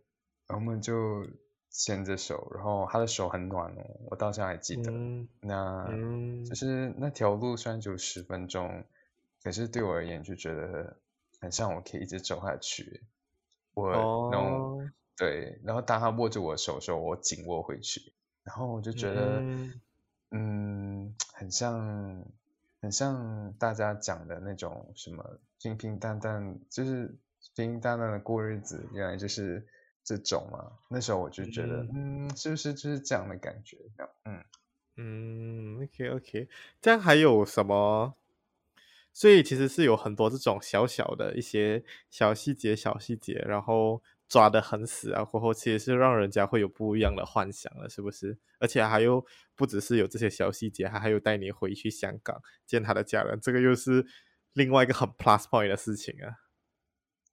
Speaker 2: 我们就牵着手，然后他的手很暖哦，我到现在还记得。嗯、那，嗯、就是那条路虽然只有十分钟，可是对我而言就觉得很像我可以一直走下去。我，哦、然后对，然后当他握着我的手的时候，我紧握回去，然后我就觉得，嗯，嗯，很像。很像大家讲的那种什么平平淡淡，就是平平淡淡的过日子，原来就是这种嘛。那时候我就觉得，嗯，嗯，是不是就是这样的感觉？嗯
Speaker 1: 嗯，OK OK，这样还有什么？所以其实是有很多这种小小的一些小细节、小细节，然后。抓得很死啊！过后其实是让人家会有不一样的幻想了，是不是？而且还有不只是有这些小细节，还还有带你回去香港见他的家人，这个又是另外一个很 plus point 的事情啊。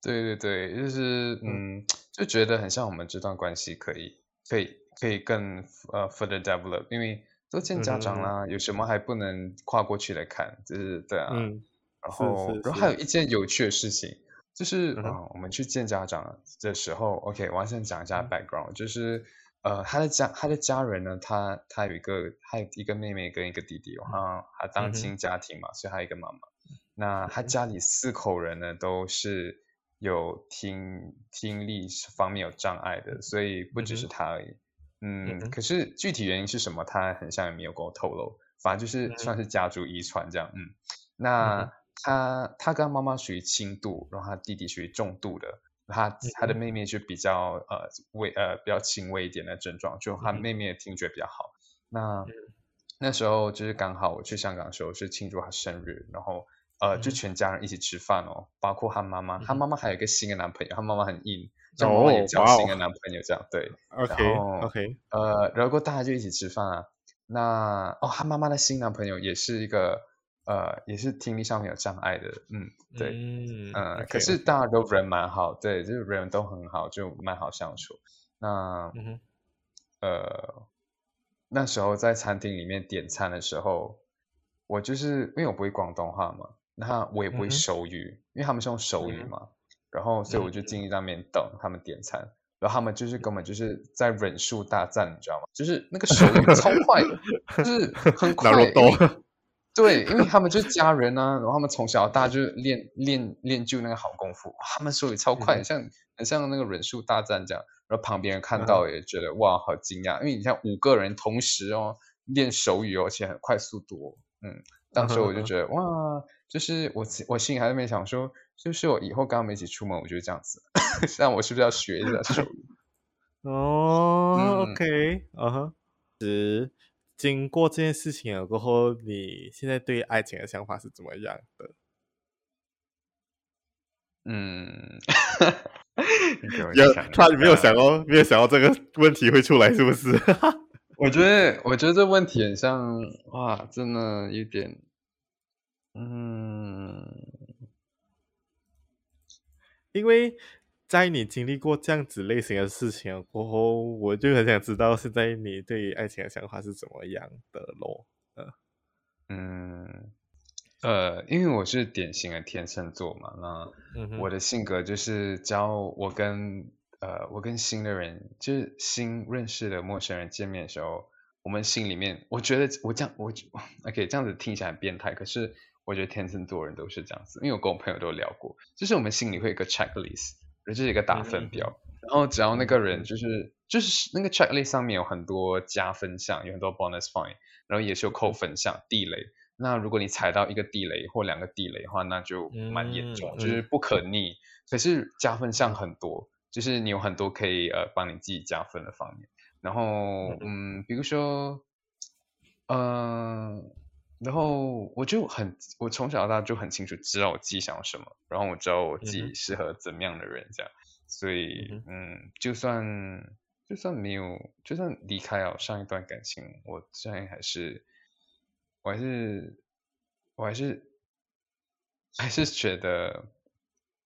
Speaker 2: 对对对，就是嗯，就觉得很像我们这段关系可以可以可以更呃 further develop，因为都见家长啦，嗯、有什么还不能跨过去来看？就是对啊，嗯、然后是是是然后还有一件有趣的事情。就是嗯、呃，我们去见家长的时候，OK，我要先讲一下 background，、嗯、就是呃，他的家他的家人呢，他他有一个他有一个妹妹跟一个弟弟，然后他单亲家庭嘛，嗯、所以他有一个妈妈。那他家里四口人呢，都是有听听力方面有障碍的，所以不只是他而已。嗯可是具体原因是什么，他很像也没有跟我透露。反正就是算是家族遗传这样。嗯，那。嗯他他跟他妈妈属于轻度，然后他弟弟属于重度的，他他的妹妹就比较呃微呃比较轻微一点的症状，就他妹妹的听觉比较好。那那时候就是刚好我去香港的时候是庆祝他生日，然后呃就全家人一起吃饭哦，包括他妈妈，他妈妈还有一个新的男朋友，他妈妈很硬，叫妈妈也交新的男朋友这样对。
Speaker 1: OK OK，
Speaker 2: 呃，然后大家就一起吃饭啊。那哦，他妈妈的新男朋友也是一个。呃，也是听力上面有障碍的，嗯，对，嗯，呃、okay. 可是大家都人蛮好，对，就是人都很好，就蛮好相处。那，嗯、呃，那时候在餐厅里面点餐的时候，我就是因为我不会广东话嘛，那我也不会手语，嗯、因为他们是用手语嘛，嗯、然后所以我就进去那边等他们点餐，嗯、然后他们就是根本就是在忍术大战，你知道吗？就是那个手语超快的，就是很 快。对，因为他们就是家人啊，然后他们从小到大就练练练就那个好功夫，他们手语超快，嗯、像很像那个忍术大战这样。然后旁边人看到也觉得、嗯、哇，好惊讶，因为你像五个人同时哦练手语哦，而且很快速度、哦，嗯，当时我就觉得、嗯、哇，就是我我心里还在那边想说，就是我以后跟他们一起出门，我就这样子，那我是不是要学一下手语？
Speaker 1: 哦、oh,，OK，嗯哼，是。经过这件事情了过后，你现在对爱情的想法是怎么样的？
Speaker 2: 嗯，
Speaker 1: 有他没有想到，没有想到这个问题会出来，是不是？
Speaker 2: 我觉得，我觉得这问题很像，哇，真的有点，嗯，
Speaker 1: 因为。在你经历过这样子类型的事情过后，我就很想知道现在你对于爱情的想法是怎么样的咯？
Speaker 2: 嗯，呃，因为我是典型的天秤座嘛，那我的性格就是，只要我跟呃我跟新的人，就是新认识的陌生人见面的时候，我们心里面，我觉得我这样我 OK 这样子听起来很变态，可是我觉得天秤座人都是这样子，因为我跟我朋友都聊过，就是我们心里会有一个 checklist。这是一个打分表，嗯、然后只要那个人就是就是那个 checklist 上面有很多加分项，有很多 bonus point，然后也是有扣分项地雷。那如果你踩到一个地雷或两个地雷的话，那就蛮严重，嗯、就是不可逆。嗯、可是加分项很多，就是你有很多可以呃帮你自己加分的方面。然后嗯，嗯，比如说嗯。呃然后我就很，我从小到大就很清楚知道我自己想要什么，然后我知道我自己。适合怎么样的人，这样，所以嗯，嗯，就算就算没有，就算离开了上一段感情，我现在还是，我还是，我还是，还是觉得，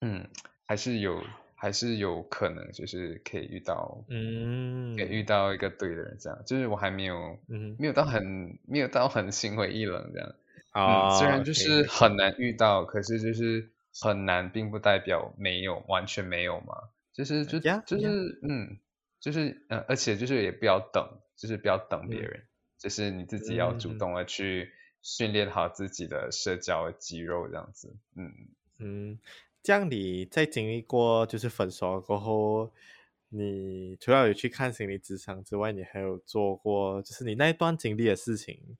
Speaker 2: 嗯，还是有还是有可能就是可以遇到，
Speaker 1: 嗯，
Speaker 2: 可以遇到一个对的人这样。就是我还没有，嗯，没有到很没有到很心灰意冷这样。啊、嗯，虽然就是很难遇到.可是就是很难，并不代表没有，完全没有嘛。就是就、就是.嗯，就是嗯，而且就是也不要等，就是不要等别人，嗯、就是你自己要主动的去训练好自己的社交肌肉这样子。嗯
Speaker 1: 嗯，这样你在经历过就是分手过后，你除了有去看心理咨商之外，你还有做过就是你那一段经历的事情。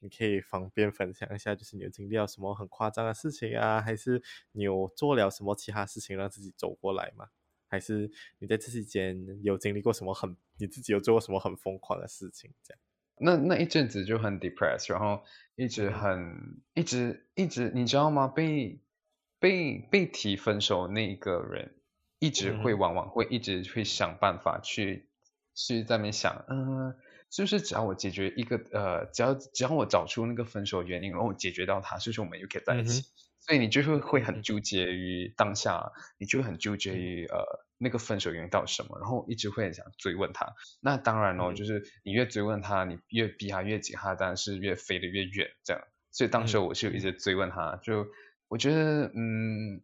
Speaker 1: 你可以方便分享一下，就是你有经历了什么很夸张的事情啊，还是你有做了什么其他事情让自己走过来吗？还是你在这期间有经历过什么很你自己有做过什么很疯狂的事情？这样？
Speaker 2: 那那一阵子就很 depressed，然后一直很、嗯、一直一直，你知道吗？被被被提分手那个人，一直会往往会一直会想办法去去在那边想，嗯、呃。就是只要我解决一个呃，只要只要我找出那个分手原因，然后我解决到它，就是我们又可以在一起。嗯、所以你就会会很纠结于当下，你就会很纠结于呃那个分手原因到什么，然后一直会很想追问他。那当然哦，嗯、就是你越追问他，你越逼他越紧，他当然是越飞得越远这样。所以当时我是一直追问他，嗯、就我觉得嗯，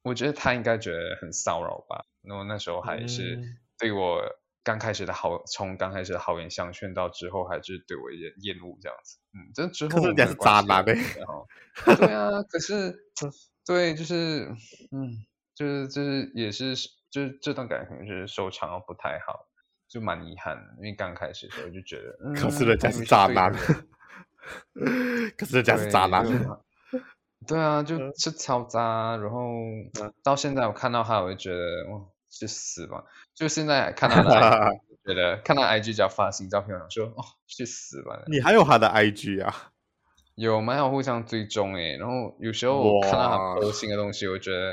Speaker 2: 我觉得他应该觉得很骚扰吧。然后那时候还是对我。刚开始的好，从刚开始的好言相劝到之后，还是对我有点厌恶这样子。嗯，这之后
Speaker 1: 可是渣男的。
Speaker 2: 对啊，可是，对，就是，嗯，就是就是也是，就是这段感情是收场不太好，就蛮遗憾的。因为刚开始的时候就觉得，嗯、
Speaker 1: 可是人家是渣男，可是人家是渣男。
Speaker 2: 对啊，就是超渣。然后到现在我看到他，我就觉得哇。去死吧！就现在看到他觉得看到 IG 只要发新照片，我说哦，去死吧！
Speaker 1: 你还有他的 IG 啊？
Speaker 2: 有，蛮有互相追踪诶。然后有时候我看到他 po 新的东西，我觉得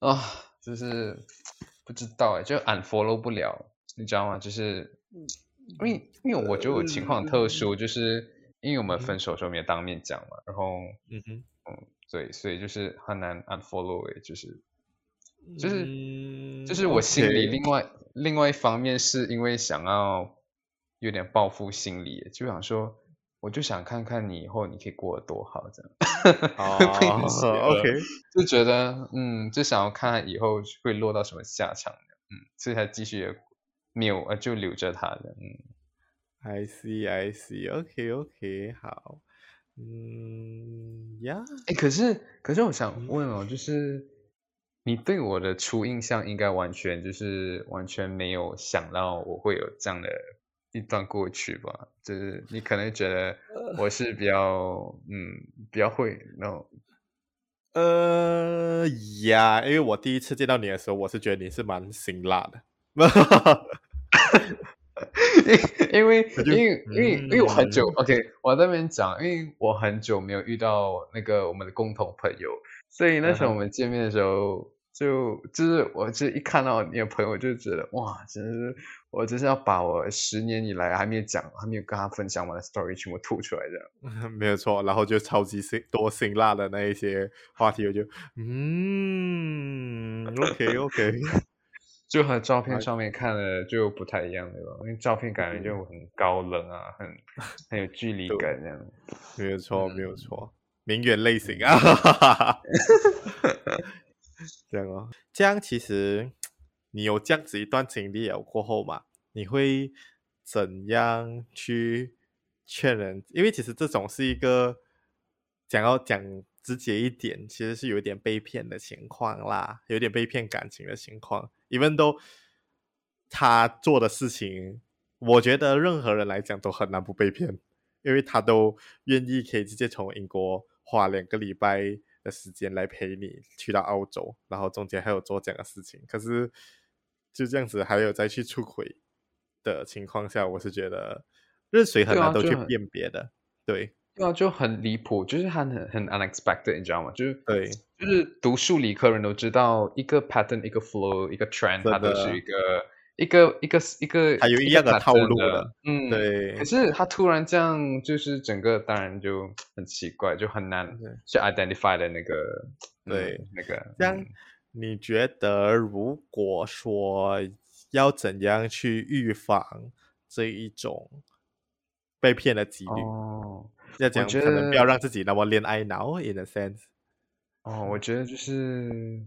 Speaker 2: 啊、哦，就是不知道诶，就 unfollow 不了，你知道吗？就是因为因为我觉得我情况很特殊，就是因为我们分手的时候没有当面讲嘛，然后嗯哼嗯，对，所以就是很难 unfollow 诶，就是。就是、嗯，就是我心里另外、okay. 另外一方面是因为想要有点报复心理，就想说，我就想看看你以后你可以过得多好这样。哦，OK，就觉得嗯，就想要看看以后会落到什么下场嗯，所以才继续没有呃就留着他的嗯。
Speaker 1: I see, I see, OK, OK，好，嗯呀，
Speaker 2: 哎、yeah?，可是可是我想问哦，就是。你对我的初印象应该完全就是完全没有想到我会有这样的一段过去吧？就是你可能觉得我是比较嗯比较会那种
Speaker 1: 呃呀，因为我第一次见到你的时候，我是觉得你是蛮辛辣的，
Speaker 2: 因为 因为因为因为我很久 OK 我在那边讲，因为我很久没有遇到那个我们的共同朋友，所以那时候我们见面的时候。就就是我，就一看到你的朋友，我就觉得哇，真是我就是要把我十年以来还没有讲、还没有跟他分享完的 story 全部吐出来这样。
Speaker 1: 没有错，然后就超级辛多辛辣的那一些话题，我就嗯，OK OK，
Speaker 2: 就和照片上面看的就不太一样对吧？因为照片感觉就很高冷啊，很 很有距离感这样。
Speaker 1: 没有错，没有错，名媛类型啊。这样哦，这样其实你有这样子一段经历了过后嘛，你会怎样去劝人？因为其实这种是一个讲要讲直接一点，其实是有点被骗的情况啦，有点被骗感情的情况。Even though 他做的事情，我觉得任何人来讲都很难不被骗，因为他都愿意可以直接从英国花两个礼拜。的时间来陪你去到澳洲，然后中间还有做这样的事情，可是就这样子还有再去出轨的情况下，我是觉得任谁很难都去辨别的，对，
Speaker 2: 对啊，就很离谱，就是很很很 unexpected，你知道吗？就是
Speaker 1: 对，
Speaker 2: 就是读数理科人都知道一个 pattern，一个 flow，一个 trend，它都是一个。一个一个一个，
Speaker 1: 还有一样的套路的，
Speaker 2: 嗯，对。可是他突然这样，就是整个当然就很奇怪，就很难去 identify 的那个，
Speaker 1: 对，
Speaker 2: 嗯、那个。
Speaker 1: 这样，你觉得如果说要怎样去预防这一种被骗的几率？
Speaker 2: 哦，
Speaker 1: 要讲可能不要让自己那么恋爱脑，in a sense。
Speaker 2: 哦，我觉得就是，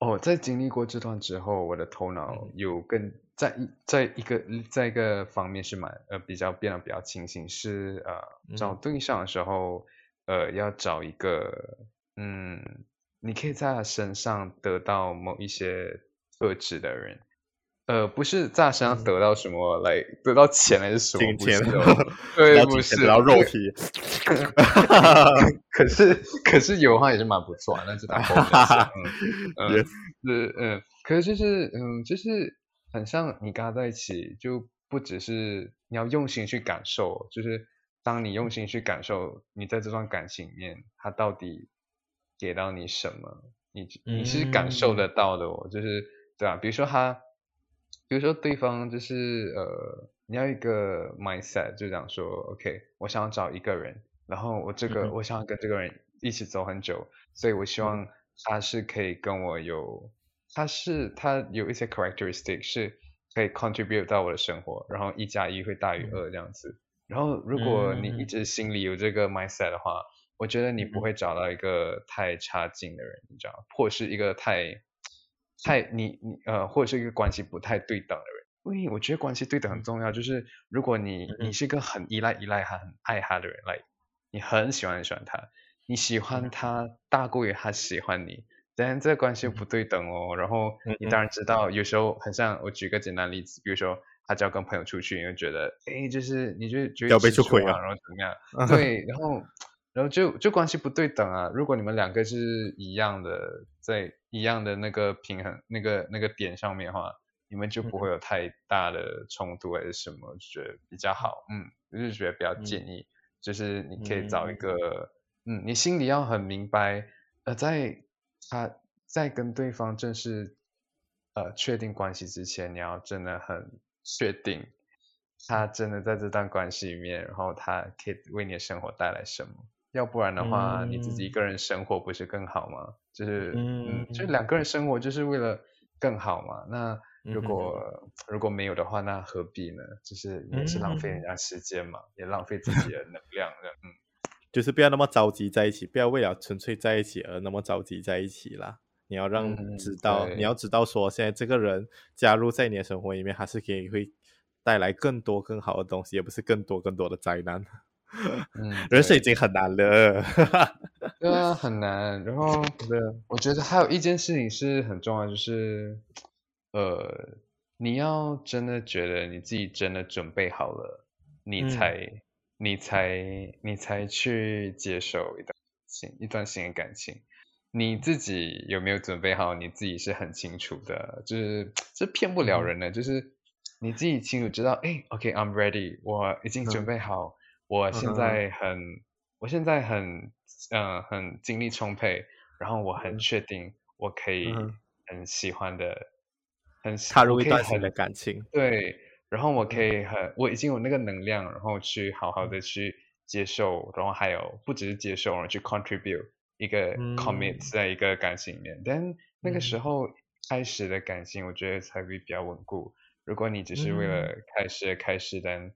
Speaker 2: 哦，在经历过这段之后，我的头脑有更在一在一个在一个方面是蛮呃比较变得比较清醒，是呃找对象的时候，嗯、呃要找一个嗯，你可以在他身上得到某一些特质的人。呃，不是在身上得到什么来得到钱还是什么？金钱，对，不是得到肉体。可是可是有的话也是蛮不错，那是打工的。嗯嗯 是嗯，可是就是嗯，就是很像你跟他在一起，就不只是你要用心去感受，就是当你用心去感受你在这段感情里面，他到底给到你什么，你你是感受得到的哦，就是对啊，比如说他。比如说，对方就是呃，你要一个 mindset，就这样说，OK，我想要找一个人，然后我这个、嗯、我想要跟这个人一起走很久，所以我希望他是可以跟我有，他是他有一些 characteristic 是可以 contribute 到我的生活，然后一加一会大于二这样子。然后如果你一直心里有这个 mindset 的话，我觉得你不会找到一个太差劲的人，你知道，或是一个太。太你你呃，或者是一个关系不太对等的人，因为我觉得关系对等很重要。就是如果你你是一个很依赖依赖他、很爱他的人，来，你很喜欢很喜欢他，你喜欢他大过于他喜欢你，但这个关系不对等哦。然后你当然知道，有时候很像我举个简单例子，比如说他只要跟朋友出去，你会觉得哎，就是你就觉得要被出轨啊，然后怎么样？对，然后。然后就就关系不对等啊！如果你们两个是一样的，在一样的那个平衡那个那个点上面的话，你们就不会有太大的冲突还是什么，就觉得比较好。嗯，就是觉得比较建议，嗯、就是你可以找一个，嗯，嗯，你心里要很明白，呃，在他在跟对方正式呃确定关系之前，你要真的很确定他真的在这段关系里面，然后他可以为你的生活带来什么。要不然的话，嗯、你自己一个人生活不是更好吗？就是，嗯，嗯，就两个人生活就是为了更好嘛。那如果、嗯、如果没有的话，那何必呢？就是也是浪费人家时间嘛，嗯、也浪费自己的能量的。嗯，就是不要那么着急在一起，不要为了纯粹在一起而那么着急在一起啦。你要让知道，嗯、你要知道说，现在这个人加入在你的生活里面，还是可以会带来更多更好的东西，也不是更多更多的灾难。嗯，人生已经很难了，对 啊，很难。然后，对，我觉得还有一件事情是很重要，就是，呃，你要真的觉得你自己真的准备好了，你才，嗯、你才，你才去接受一段新一段新的感情。你自己有没有准备好？你自己是很清楚的，就是这骗不了人的，嗯、就是你自己清楚知道，哎，OK，I'm ready，我已经准备好。嗯我现在很，uh. 我现在很，嗯、呃，很精力充沛，然后我很确定我可以很喜欢的，uh. 很
Speaker 1: 踏入一段新的感情，
Speaker 2: 对，然后我可以很，我已经有那个能量，然后去好好的去接受，然后还有不只是接受，然后去 contribute 一个 commit 在一个感情里面，嗯、但那个时候开始的感情，我觉得才会比较稳固。如果你只是为了开始而开始，但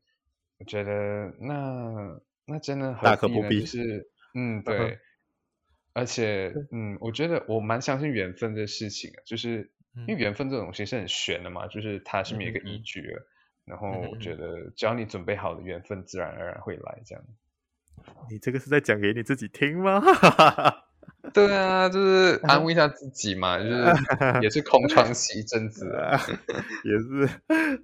Speaker 2: 我觉得那那真的很
Speaker 1: 大可不必，
Speaker 2: 是嗯对，uh. 而且嗯，我觉得我蛮相信缘分这事情，就是因为缘分这种东西是很玄的嘛，就是它是没有一个依据的，uh. 然后我觉得只要你准备好了，缘分自然而然会来，这样。
Speaker 1: 你这个是在讲给你自己听吗？
Speaker 2: 对啊，就是安慰一下自己嘛，就是 也是空窗期一阵子啊，
Speaker 1: 也是。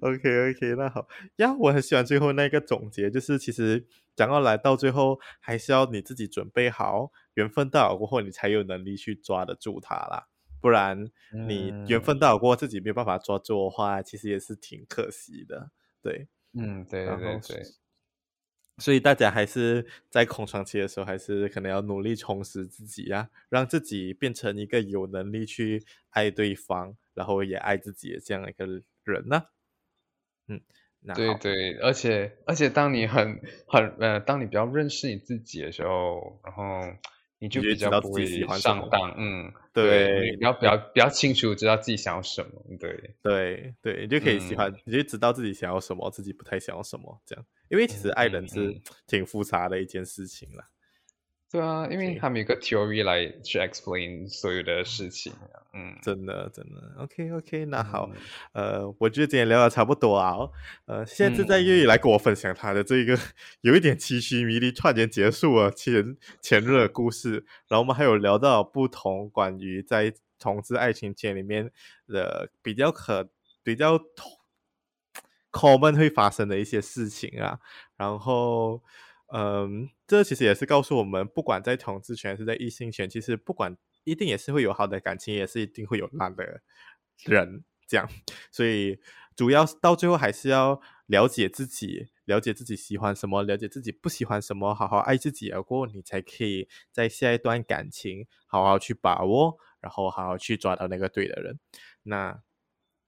Speaker 1: OK OK，那好呀，我很喜欢最后那个总结，就是其实讲到来到最后，还是要你自己准备好，缘分到了过后，你才有能力去抓得住它啦。不然你缘分到了过后，自己没有办法抓住的话，其实也是挺可惜的。对，
Speaker 2: 嗯，对对对对。
Speaker 1: 所以大家还是在空窗期的时候，还是可能要努力充实自己呀、啊，让自己变成一个有能力去爱对方，然后也爱自己的这样一个人呢、啊。嗯，
Speaker 2: 对对，而且而且当你很很呃，当你比较认识你自己的时候，然后你就比较不会上当。嗯，
Speaker 1: 对，
Speaker 2: 你比较比较比较清楚知道自己想要什么。对
Speaker 1: 对对，你就可以喜欢，嗯、你就知道自己想要什么，自己不太想要什么这样。因为其实爱人是挺复杂的一件事情啦。
Speaker 2: 对啊，因为他们有个 theory 来去 explain 所有的事情。嗯，
Speaker 1: 真的真的。OK OK，那好，嗯、呃，我觉得今天聊的差不多啊。呃，现在在月月来跟我分享他的这个有一点凄凄迷离，突然间结束了前前任的故事。然后我们还有聊到不同关于在同志爱情线里面的比较可比较 common 会发生的一些事情啊。然后。嗯，这其实也是告诉我们，不管在同志圈还是在异性圈，其实不管一定也是会有好的感情，也是一定会有烂的人，这样。所以主要到最后还是要了解自己，了解自己喜欢什么，了解自己不喜欢什么，好好爱自己，而过你才可以在下一段感情好好去把握，然后好好去抓到那个对的人。那。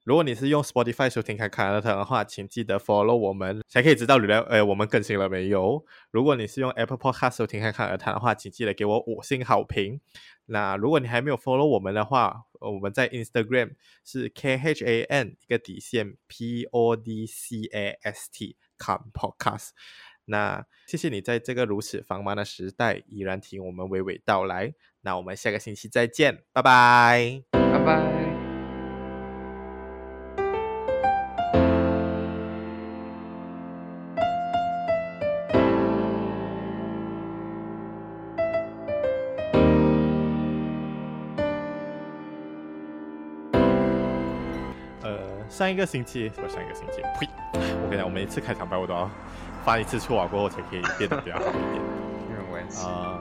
Speaker 1: 如果你是用 Spotify 收听看侃而谈的话，请记得 follow 我们，才可以知道流量呃我们更新了没有。如果你是用 Apple Podcast 收听看侃而谈的话，请记得给我五星好评。那如果你还没有 follow 我们的话，我们在 Instagram 是 K H A N 一个底线 P O D C A S T Khan Podcast。那谢谢你在这个如此繁忙的时代依然听我们娓娓道来。那我们下个星期再见，拜拜，
Speaker 2: 拜拜。
Speaker 1: 上一个星期，不，上一个星期，呸！我跟你讲，我每一次开场白我都要犯一次错啊，过后才可以变得比较好一点。
Speaker 2: 没有关系啊。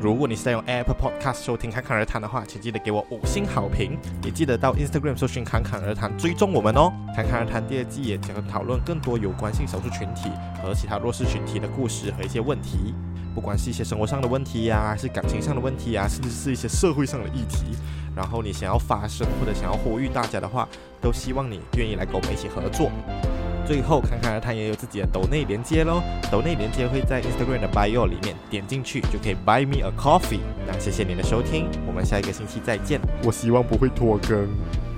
Speaker 1: 如果你是在用 Apple Podcast 收听侃侃而谈的话，请记得给我五星好评，也记得到 Instagram 搜寻侃侃而谈，追踪我们哦。侃侃而谈第二季也将讨论更多有关性少数群体和其他弱势群体的故事和一些问题，不管是一些生活上的问题呀、是感情上的问题呀、甚至是一些社会上的议题。然后你想要发声或者想要呼吁大家的话，都希望你愿意来跟我们一起合作。最后，看看他也有自己的抖内连接喽，抖内连接会在 Instagram 的 bio 里面，点进去就可以 buy me a coffee。那谢谢您的收听，我们下一个星期再见。我希望不会拖更。